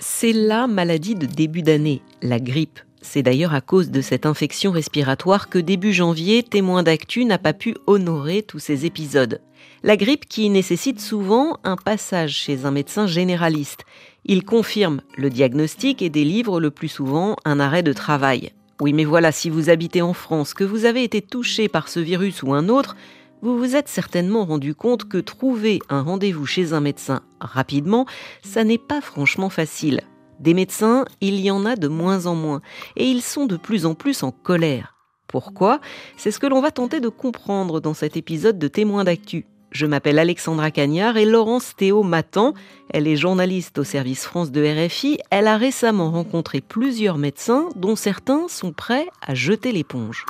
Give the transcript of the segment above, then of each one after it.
C'est la maladie de début d'année, la grippe. C'est d'ailleurs à cause de cette infection respiratoire que début janvier, témoin d'actu n'a pas pu honorer tous ces épisodes. La grippe qui nécessite souvent un passage chez un médecin généraliste. Il confirme le diagnostic et délivre le plus souvent un arrêt de travail. Oui, mais voilà, si vous habitez en France, que vous avez été touché par ce virus ou un autre, vous vous êtes certainement rendu compte que trouver un rendez-vous chez un médecin rapidement, ça n'est pas franchement facile. Des médecins, il y en a de moins en moins, et ils sont de plus en plus en colère. Pourquoi? C'est ce que l'on va tenter de comprendre dans cet épisode de Témoins d'actu. Je m'appelle Alexandra Cagnard et Laurence Théo m'attend. Elle est journaliste au service France de RFI. Elle a récemment rencontré plusieurs médecins dont certains sont prêts à jeter l'éponge.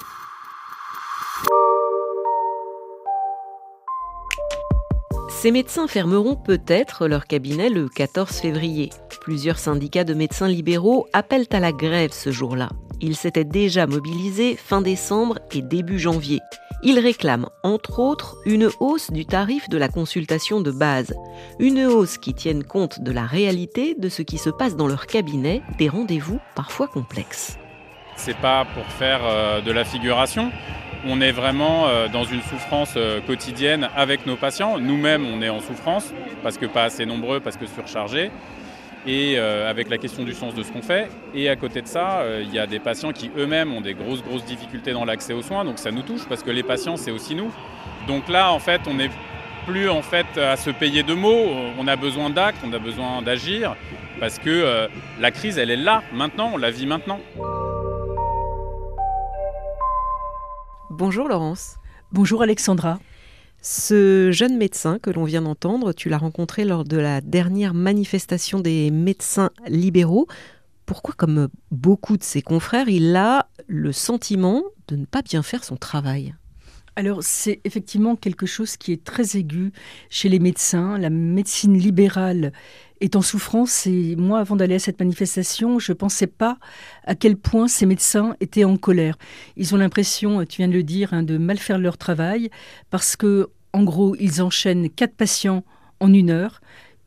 Ces médecins fermeront peut-être leur cabinet le 14 février. Plusieurs syndicats de médecins libéraux appellent à la grève ce jour-là. Ils s'étaient déjà mobilisés fin décembre et début janvier. Ils réclament, entre autres, une hausse du tarif de la consultation de base. Une hausse qui tienne compte de la réalité de ce qui se passe dans leur cabinet, des rendez-vous parfois complexes. C'est pas pour faire euh, de la figuration. On est vraiment euh, dans une souffrance euh, quotidienne avec nos patients. Nous-mêmes, on est en souffrance parce que pas assez nombreux, parce que surchargés et euh, avec la question du sens de ce qu'on fait. Et à côté de ça, il y a des patients qui eux-mêmes ont des grosses, grosses difficultés dans l'accès aux soins, donc ça nous touche parce que les patients, c'est aussi nous. Donc là, en fait, on n'est plus en fait à se payer de mots, on a besoin d'actes, on a besoin d'agir, parce que la crise, elle est là, maintenant, on la vit maintenant. Bonjour Laurence. Bonjour Alexandra. Ce jeune médecin que l'on vient d'entendre, tu l'as rencontré lors de la dernière manifestation des médecins libéraux. Pourquoi, comme beaucoup de ses confrères, il a le sentiment de ne pas bien faire son travail? Alors c'est effectivement quelque chose qui est très aigu chez les médecins. La médecine libérale est en souffrance et moi, avant d'aller à cette manifestation, je ne pensais pas à quel point ces médecins étaient en colère. Ils ont l'impression, tu viens de le dire, hein, de mal faire leur travail parce que, en gros, ils enchaînent quatre patients en une heure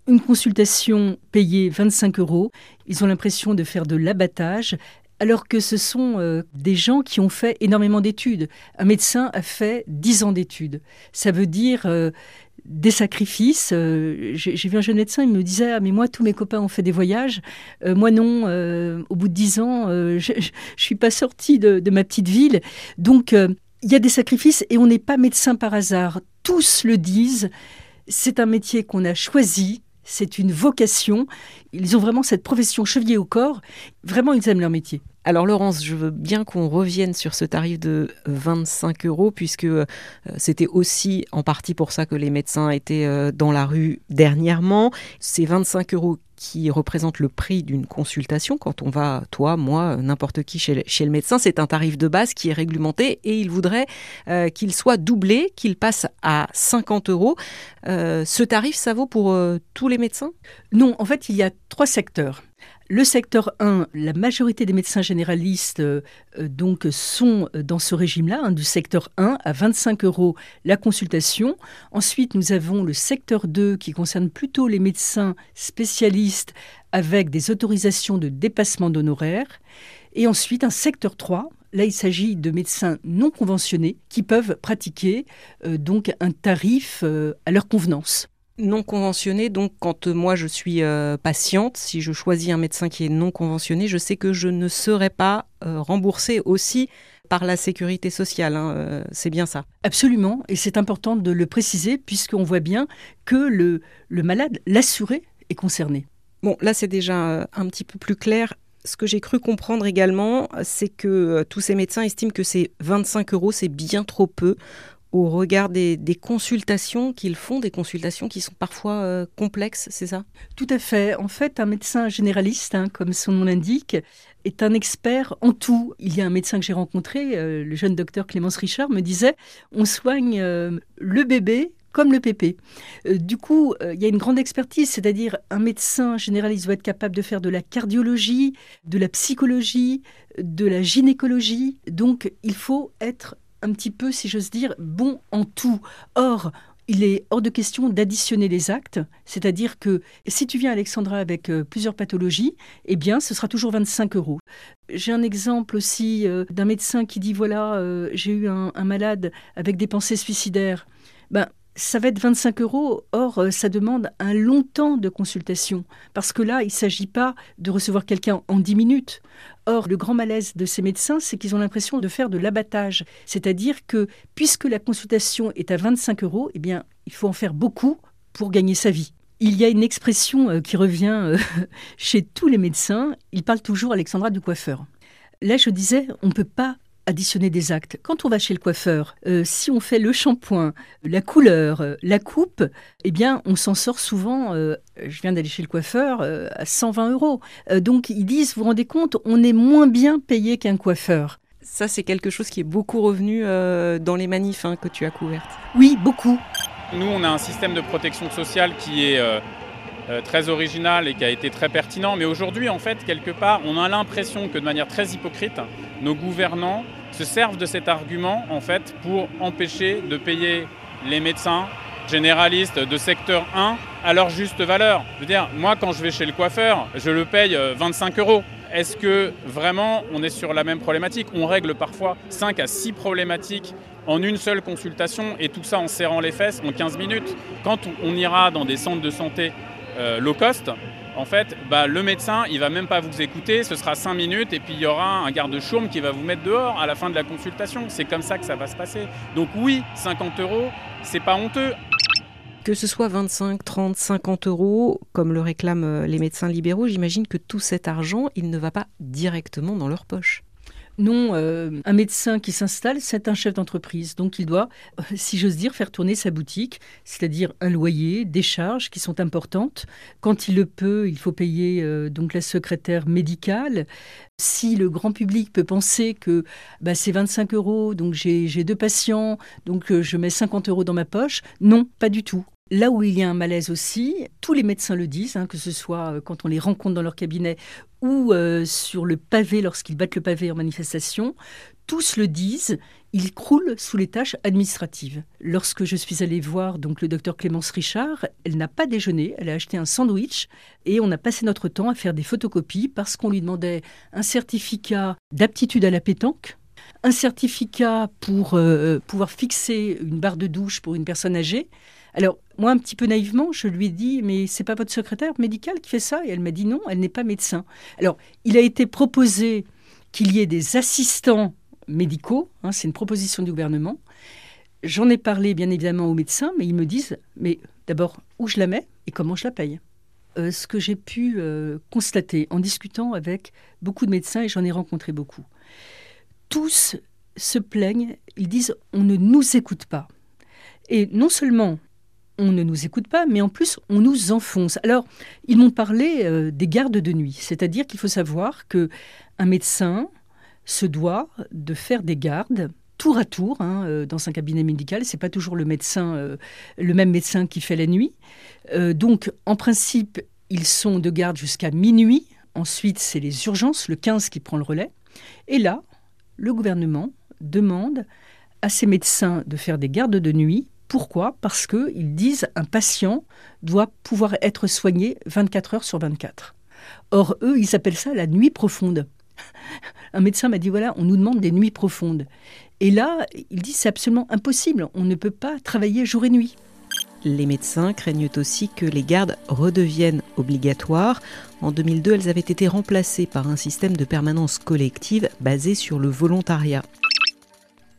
une consultation payée 25 euros. Ils ont l'impression de faire de l'abattage alors que ce sont euh, des gens qui ont fait énormément d'études. Un médecin a fait 10 ans d'études. Ça veut dire euh, des sacrifices. Euh, j'ai vu un jeune médecin, il me disait ah, mais moi tous mes copains ont fait des voyages, moi non. au bout de 10 ans, je, ne suis pas sortie de, de, ma petite ville. Donc il y a des sacrifices et on n'est pas médecin par hasard. Tous le disent. C'est un métier qu'on a choisi, c'est une vocation. Ils ont vraiment cette profession chevillée au corps. Vraiment, ils aiment leur métier. Alors Laurence, je veux bien qu'on revienne sur ce tarif de 25 euros, puisque euh, c'était aussi en partie pour ça que les médecins étaient euh, dans la rue dernièrement. Ces 25 euros qui représentent le prix d'une consultation, quand on va, toi, moi, n'importe qui chez, le médecin, c'est un tarif de base qui est réglementé et il voudrait euh, qu'il soit doublé, qu'il passe à 50 euros. ce tarif, ça vaut pour tous les médecins? Non, en fait, il y a trois secteurs. Le secteur 1, la majorité des médecins généralistes euh, euh, donc sont dans ce régime-là, hein, du secteur 1 à 25 euros la consultation. Ensuite, nous avons le secteur 2 qui concerne plutôt les médecins spécialistes avec des autorisations de dépassement d'honoraires. Et ensuite, un secteur 3 Là, il s'agit de médecins non conventionnés qui peuvent pratiquer euh, donc un tarif à leur convenance non conventionné. Donc, quand euh, moi je suis euh, patiente, si je choisis un médecin qui est non conventionné, je sais que je ne serai pas euh, remboursée aussi par la sécurité sociale. Hein, c'est bien ça. Absolument. Et c'est important de le préciser puisqu'on voit bien que le, le malade, l'assuré, est concerné. Bon, là c'est déjà un petit peu plus clair. Ce que j'ai cru comprendre également, c'est que tous ces médecins estiment que ces 25 euros, c'est bien trop peu au regard des, consultations qu'ils font, des consultations qui sont parfois euh, complexes, c'est ça? Tout à fait. En fait, un médecin généraliste, hein, comme son nom l'indique, est un expert en tout. Il y a un médecin que j'ai rencontré, euh, le jeune docteur Clémence Richard, me disait on soigne euh, le bébé comme le pépé. du coup, il y a une grande expertise, c'est-à-dire un médecin généraliste doit être capable de faire de la cardiologie, de la psychologie, de la gynécologie. Donc, il faut être un petit peu, si j'ose dire, bon en tout. Or, il est hors de question d'additionner les actes, c'est-à-dire que si tu viens Alexandra avec euh, plusieurs pathologies, eh bien ce sera toujours 25 euros. J'ai un exemple aussi euh, d'un médecin qui dit voilà, euh, j'ai eu un, malade avec des pensées suicidaires. Ben, ça va être 25 euros. Or, euh, ça demande un long temps de consultation. Parce que là, il ne s'agit pas de recevoir quelqu'un en 10 minutes. Or, le grand malaise de ces médecins, c'est qu'ils ont l'impression de faire de l'abattage. C'est-à-dire que, puisque la consultation est à 25 euros, eh bien, il faut en faire beaucoup pour gagner sa vie. Il y a une expression euh, qui revient euh, chez tous les médecins. Ils parlent toujours, Alexandra, du coiffeur. Là, je disais, on ne peut pas additionner des actes. Quand on va chez le coiffeur, euh, si on fait le shampoing, la couleur, euh, la coupe, eh bien, on s'en sort souvent. Euh, je viens d'aller chez le coiffeur à 120 euros. donc, ils disent, vous vous rendez compte, on est moins bien payé qu'un coiffeur. Ça, c'est quelque chose qui est beaucoup revenu dans les manifs hein, que tu as couvertes. Oui, beaucoup. Nous, on a un système de protection sociale qui est très original et qui a été très pertinent. Mais aujourd'hui, en fait, quelque part, on a l'impression que de manière très hypocrite, nos gouvernants se servent de cet argument en fait pour empêcher de payer les médecins généralistes de secteur 1 à leur juste valeur. Je veux dire, moi quand je vais chez le coiffeur, je le paye 25 euh, euros. Est-ce que vraiment on est sur la même problématique? On règle parfois 5 à 6 problématiques en une seule consultation et tout ça en serrant les fesses en 15 minutes. Quand on ira dans des centres de santé euh, low cost, en fait, bah, le médecin, il va même pas vous écouter, ce sera 5 minutes et puis il y aura un garde-chourme qui va vous mettre dehors à la fin de la consultation. C'est comme ça que ça va se passer. Donc oui, 50 euros, c'est pas honteux. Que ce soit 25, 30, 50 euros, comme le réclament euh, les médecins libéraux, j'imagine que tout cet argent, il ne va pas directement dans leur poche. Non, euh, un médecin qui s'installe, c'est un chef d'entreprise. Donc il doit, euh, si j'ose dire, faire tourner sa boutique, c'est-à-dire un loyer, des charges qui sont importantes. Quand il le peut, il faut payer euh, donc la secrétaire médicale. Si le grand public peut penser que bah, c'est 25 euros, donc j'ai deux patients, donc je mets 50 euros dans ma poche, non, pas du tout. Là où il y a un malaise aussi, tous les médecins le disent, hein, que ce soit euh, quand on les rencontre dans leur cabinet ou euh, sur le pavé lorsqu'ils battent le pavé en manifestation, tous le disent, ils croulent sous les tâches administratives. Lorsque je suis allée voir donc le docteur Clémence Richard, elle n'a pas déjeuné, elle a acheté un sandwich et on a passé notre temps à faire des photocopies parce qu'on lui demandait un certificat d'aptitude à la pétanque, un certificat pour euh, pouvoir fixer une barre de douche pour une personne âgée. Alors, moi, un petit peu naïvement, je lui ai dit, mais c'est pas votre secrétaire médical qui fait ça? Et elle m'a dit non, elle n'est pas médecin. Alors, il a été proposé qu'il y ait des assistants médicaux, hein, c'est une proposition du gouvernement. J'en ai parlé bien évidemment aux médecins, mais ils me disent, mais d'abord, où je la mets et comment je la paye? Euh, Ce que j'ai pu euh, constater en discutant avec beaucoup de médecins, et j'en ai rencontré beaucoup, tous se plaignent, ils disent, on ne nous écoute pas. Et non seulement on ne nous écoute pas, mais en plus, on nous enfonce. Alors, ils m'ont parlé euh, des gardes de nuit, c'est-à-dire qu'il faut savoir que un médecin se doit de faire des gardes tour à tour hein, euh, dans un cabinet médical. C'est pas toujours le euh, le même médecin qui fait la nuit. donc, en principe, ils sont de garde jusqu'à minuit. Ensuite, c'est les urgences, le 15 qui prend le relais. Et là, le gouvernement demande à ces médecins de faire des gardes de nuit pourquoi? Parce qu'ils disent un patient doit pouvoir être soigné 24 heures sur 24. Or, eux, ils appellent ça la nuit profonde. Un médecin m'a dit, voilà, on nous demande des nuits profondes. Et là, il dit, c'est absolument impossible, on ne peut pas travailler jour et nuit. Les médecins craignent aussi que les gardes redeviennent obligatoires. En 2002, elles avaient été remplacées par un système de permanence collective basé sur le volontariat.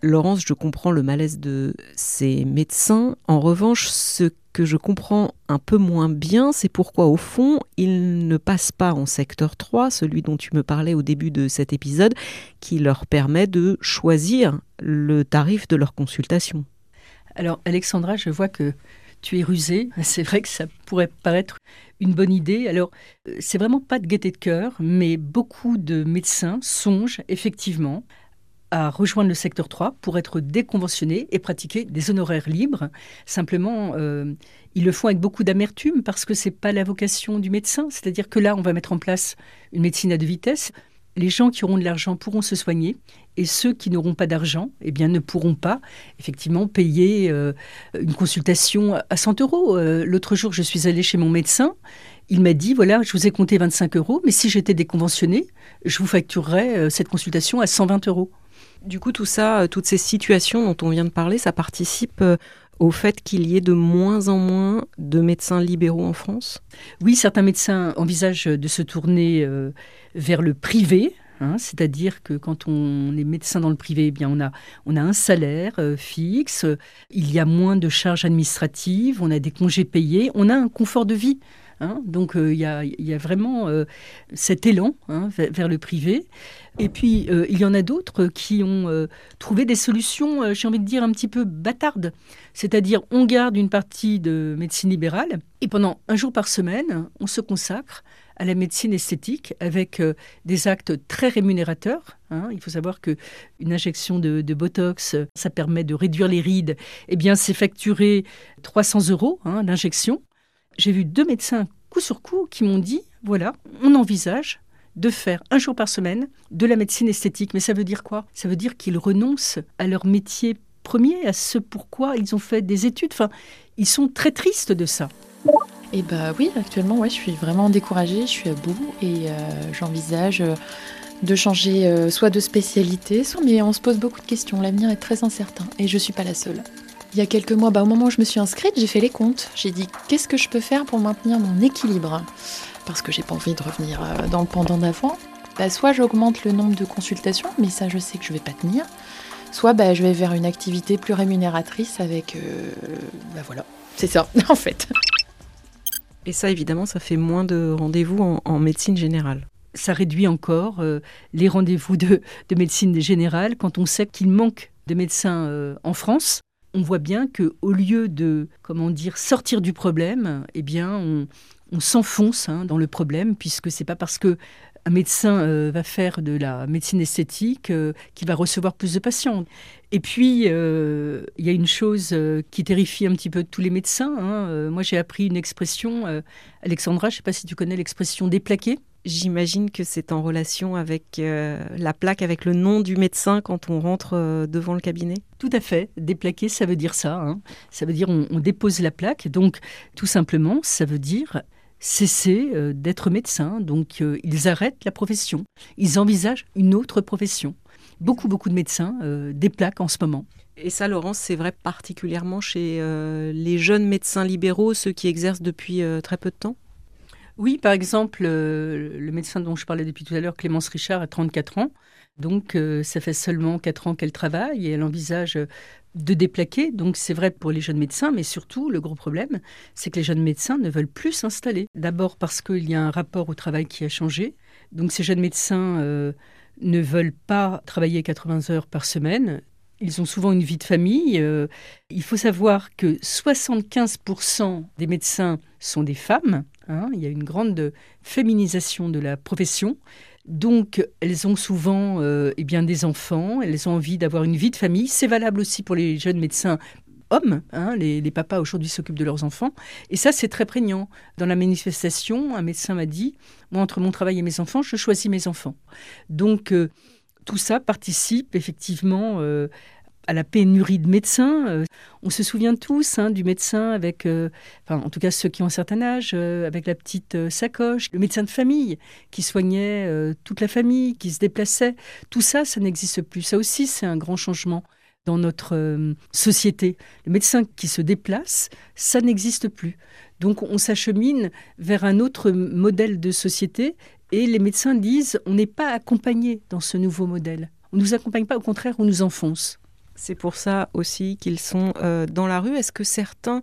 Laurence, je comprends le malaise de ces médecins. En revanche, ce que je comprends un peu moins bien, c'est pourquoi au fond, ils ne passent pas en secteur 3, celui dont tu me parlais au début de cet épisode, qui leur permet de choisir le tarif de leur consultation. Alors Alexandra, je vois que tu es rusée. C'est vrai que ça pourrait paraître une bonne idée. Alors, euh, c'est vraiment pas de gaieté de cœur, mais beaucoup de médecins songent effectivement à rejoindre le secteur 3 pour être déconventionnés et pratiquer des honoraires libres. Simplement, euh, ils le font avec beaucoup d'amertume parce que ce n'est pas la vocation du médecin. C'est-à-dire que là, on va mettre en place une médecine à deux vitesses. les gens qui auront de l'argent pourront se soigner et ceux qui n'auront pas d'argent eh bien, ne pourront pas effectivement payer euh, une consultation à 100 euros. Euh, l'autre jour, je suis allée chez mon médecin. Il m'a dit, voilà, je vous ai compté 25 euros, mais si j'étais déconventionné, je vous facturerais cette consultation à 120 euros. Du coup, tout ça, toutes ces situations dont on vient de parler, ça participe au fait qu'il y ait de moins en moins de médecins libéraux en France? Oui, certains médecins envisagent de se tourner vers le privé, Hein, c'est-à-dire que quand on est médecin dans le privé, eh bien on a, on a un salaire euh, fixe, il y a moins de charges administratives, on a des congés payés, on a un confort de vie. Hein. donc euh, il y, a, vraiment euh, cet élan hein, vers, le privé. Et puis il y en a d'autres qui ont trouvé des solutions, j'ai envie de dire, un petit peu bâtardes. C'est-à-dire on garde une partie de médecine libérale et pendant un jour par semaine, on se consacre à la médecine esthétique avec euh, des actes très rémunérateurs. Hein. Il faut savoir que une injection de, Botox, ça permet de réduire les rides. Eh bien, c'est facturé 300 euros hein, l'injection. J'ai vu deux médecins coup sur coup qui m'ont dit voilà, on envisage de faire un jour par semaine de la médecine esthétique. Mais ça veut dire quoi? Ça veut dire qu'ils renoncent à leur métier premier, à ce pourquoi ils ont fait des études. Enfin, ils sont très tristes de ça. Eh bah oui, actuellement, ouais, je suis vraiment découragée, je suis à bout et euh, j'envisage euh, de changer euh, soit de spécialité, soit mais on se pose beaucoup de questions. L'avenir est très incertain et je suis pas la seule. Il y a quelques mois, bah, au moment où je me suis inscrite, j'ai fait les comptes. J'ai dit qu'est-ce que je peux faire pour maintenir mon équilibre? Parce que j'ai pas envie de revenir dans le pendant d'avant. Bah, soit j'augmente le nombre de consultations, mais ça je sais que je vais pas tenir. Soit bah, je vais vers une activité plus rémunératrice avec. bah voilà, c'est ça en fait. Et ça, évidemment, ça fait moins de rendez-vous en, médecine générale. Ça réduit encore euh, les rendez-vous de, médecine générale quand on sait qu'il manque de médecins euh, en France. On voit bien que au lieu de, comment dire, sortir du problème, eh bien, on, s'enfonce hein, dans le problème, puisque c'est pas parce que un médecin euh, va faire de la médecine esthétique euh, qui va recevoir plus de patients. Et puis, euh, il y a une chose qui terrifie un petit peu tous les médecins. Hein. moi, j'ai appris une expression, Alexandra, je ne sais pas si tu connais l'expression déplaqué. J'imagine que c'est en relation avec la plaque, avec le nom du médecin quand on rentre devant le cabinet? Tout à fait. Déplaqué, ça veut dire ça. Hein. Ça veut dire on, on dépose la plaque. Donc, tout simplement, ça veut dire cesser euh, d'être médecin, donc euh, ils arrêtent la profession, ils envisagent une autre profession. Beaucoup, beaucoup de médecins euh, déplaquent en ce moment. Et ça, Laurence, c'est vrai particulièrement chez les jeunes médecins libéraux, ceux qui exercent depuis très peu de temps? Oui, par exemple, le médecin dont je parlais depuis tout à l'heure, Clémence Richard, a 34 ans. Donc, ça fait seulement 4 ans qu'elle travaille et elle envisage de déplaquer. Donc c'est vrai pour les jeunes médecins, mais surtout le gros problème, c'est que les jeunes médecins ne veulent plus s'installer. D'abord parce qu'il y a un rapport au travail qui a changé. Donc ces jeunes médecins euh, ne veulent pas travailler 80 heures par semaine. Ils ont souvent une vie de famille. Euh, il faut savoir que 75% des médecins sont des femmes. Hein. Il y a une grande féminisation de la profession. Donc, elles ont souvent euh, eh bien, des enfants, elles ont envie d'avoir une vie de famille. C'est valable aussi pour les jeunes médecins hommes. Hein. les, papas aujourd'hui s'occupent de leurs enfants. Et ça, c'est très prégnant. Dans la manifestation, un médecin m'a dit, moi, entre mon travail et mes enfants, je choisis mes enfants. Donc, euh, tout ça participe effectivement euh, à la pénurie de médecins. Euh, on se souvient tous hein, du médecin avec, euh, enfin, en tout cas ceux qui ont un certain âge, avec la petite sacoche, le médecin de famille qui soignait toute la famille, qui se déplaçait. Tout ça, ça n'existe plus. Ça aussi, c'est un grand changement dans notre société. Le médecin qui se déplace, ça n'existe plus. Donc on s'achemine vers un autre modèle de société et les médecins disent on n'est pas accompagné dans ce nouveau modèle. On ne nous accompagne pas, au contraire, on nous enfonce. C'est pour ça aussi qu'ils sont euh, dans la rue. Est-ce que certains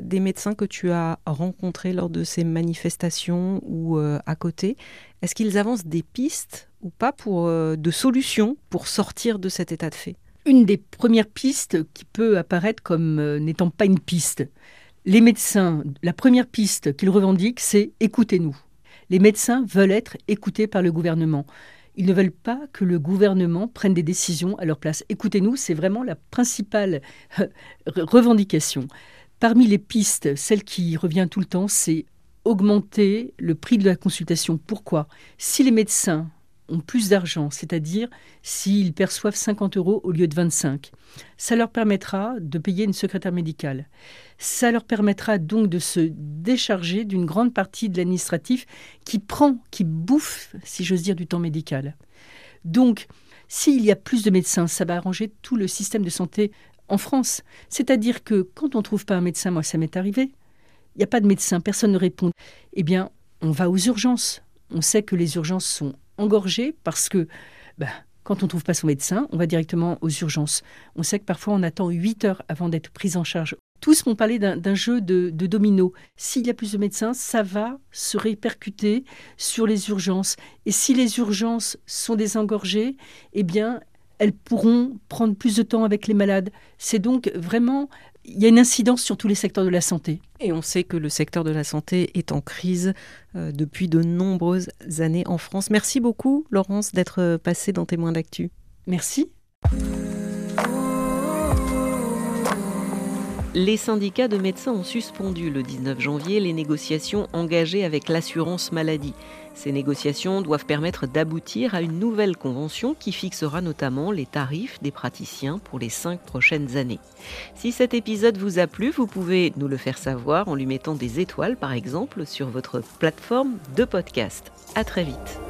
des médecins que tu as rencontrés lors de ces manifestations ou euh, à côté, est-ce qu'ils avancent des pistes ou pas pour euh, de solutions pour sortir de cet état de fait? Une des premières pistes qui peut apparaître comme n'étant pas une piste. Les médecins, la première piste qu'ils revendiquent, c'est écoutez-nous. Les médecins veulent être écoutés par le gouvernement. Ils ne veulent pas que le gouvernement prenne des décisions à leur place. Écoutez-nous, c'est vraiment la principale euh, revendication. Parmi les pistes, celle qui revient tout le temps, c'est augmenter le prix de la consultation. Pourquoi? Si les médecins plus d'argent, c'est-à-dire s'ils perçoivent 50 euros au lieu de 25. Ça leur permettra de payer une secrétaire médicale. Ça leur permettra donc de se décharger d'une grande partie de l'administratif qui prend, qui bouffe, si j'ose dire, du temps médical. Donc, s'il y a plus de médecins, ça va arranger tout le système de santé en France. C'est-à-dire que quand on ne trouve pas un médecin, moi ça m'est arrivé, il n'y a pas de médecin, personne ne répond. Eh bien, on va aux urgences. On sait que les urgences sont engorgées parce que ben, quand on ne trouve pas son médecin, on va directement aux urgences. On sait que parfois on attend 8 heures avant d'être pris en charge. Tous m'ont parlé d'un jeu de, de domino. S'il y a plus de médecins, ça va se répercuter sur les urgences. Et si les urgences sont désengorgées, eh bien, elles pourront prendre plus de temps avec les malades. C'est donc vraiment il y a une incidence sur tous les secteurs de la santé. Et on sait que le secteur de la santé est en crise euh, depuis de nombreuses années en France. Merci beaucoup, Laurence, d'être passée dans Témoins d'actu. Merci. Les syndicats de médecins ont suspendu le 19 janvier les négociations engagées avec l'assurance maladie. Ces négociations doivent permettre d'aboutir à une nouvelle convention qui fixera notamment les tarifs des praticiens pour les cinq prochaines années. Si cet épisode vous a plu, vous pouvez nous le faire savoir en lui mettant des étoiles par exemple sur votre plateforme de podcast. À très vite.